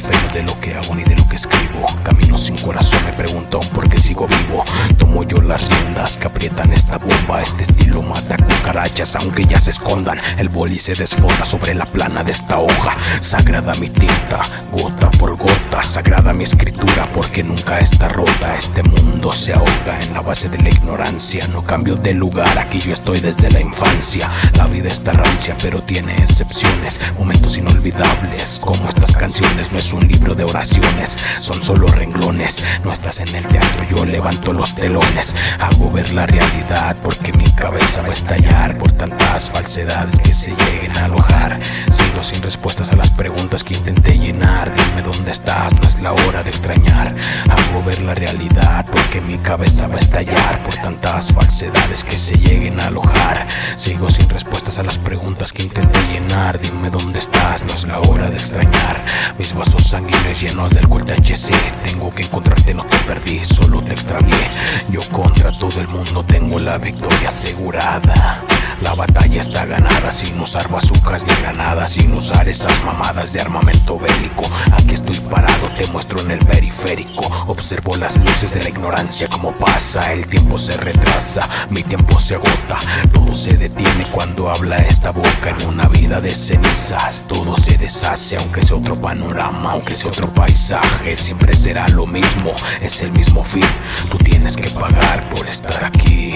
dueño de lo que hago ni de lo que escribo. Camino sin corazón, me pregunto aún por qué sigo vivo. Tomo yo las riendas que aprietan esta bomba. Este estilo mata cucarachas aunque ya se escondan. El boli se desfonda sobre la plana de esta hoja. Sagrada mi tinta, gota por gota. Sagrada mi escritura porque nunca está rota. Este mundo se ahoga en la base de la ignorancia. No cambio de lugar, aquí yo estoy desde la infancia. La vida está rancia, pero tiene excepciones. Momentos inolvidables, como estas canciones. Es un libro de oraciones, son solo renglones. No estás en el teatro, yo levanto los telones. Hago ver la realidad porque mi cabeza va a estallar por tantas falsedades que se lleguen a alojar. Sigo sin respuestas a las preguntas que intenté llenar. Dime dónde estás, no es la hora de extrañar. Hago ver la realidad porque mi cabeza va a estallar por tantas falsedades que se lleguen a alojar. Sigo sin respuestas a las preguntas que intenté llenar. Dime dónde estás, no es la hora de extrañar. Mis vasos sanguíneos llenos del alcohol THC. Tengo que encontrarte, no te perdí, solo te extravié. Yo contra todo el mundo tengo la victoria asegurada. La batalla está ganada sin usar bazucas ni granadas, sin usar esas mamadas de armamento bélico. Aquí estoy parado, te muestro en el periférico. Observo las luces de la ignorancia como pasa, el tiempo se retrasa, mi tiempo se agota. Todo se detiene cuando habla esta boca en una vida de cenizas. Todo se deshace, aunque sea otro panorama, aunque sea otro paisaje, siempre será lo mismo, es el mismo fin. Tú tienes que pagar por estar aquí.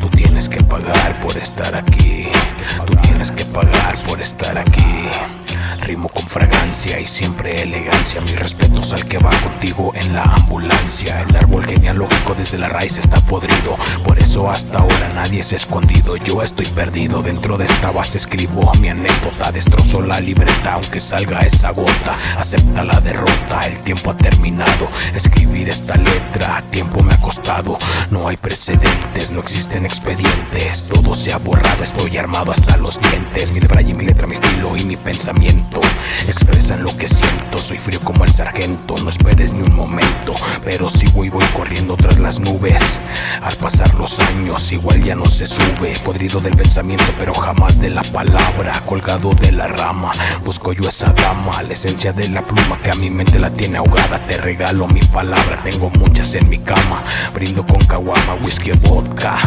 Tú tienes estar aquí. Tú tienes que pagar por estar aquí. Rimo con fragancia y siempre elegancia. Mis respetos al que va contigo en la ambulancia. El árbol genealógico desde la raíz está podrido. Por eso hasta ahora nadie se ha escondido. Yo estoy perdido. Dentro de esta base escribo mi anécdota. Destrozo la libreta aunque salga esa gota. Acepta la derrota. El tiempo ha terminado. Escribir esta letra. Tiempo me ha costado. No hay precedentes. No existen expedientes. Todo se ha borrado. Estoy armado hasta los dientes. Mi y mi letra, mi estilo y mi pensamiento expresan lo que siento. Soy frío como el sargento, no esperes ni un momento. Pero sigo y voy corriendo tras las nubes. Al pasar los años, igual ya no se sube. Podrido del pensamiento, pero jamás de la palabra. Colgado de la rama, busco yo esa dama. La esencia de la pluma que a mi mente la tiene ahogada. Te regalo mi palabra, tengo muchas en mi cama. Brindo con caguama, whisky vodka.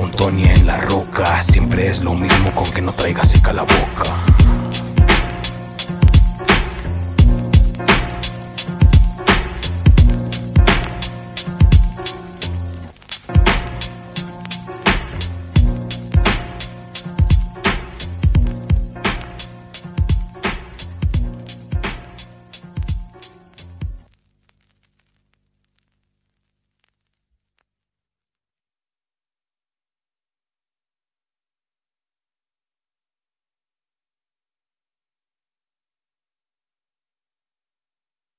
Un Tony en la roca, siempre es lo mismo con que no traiga seca la boca.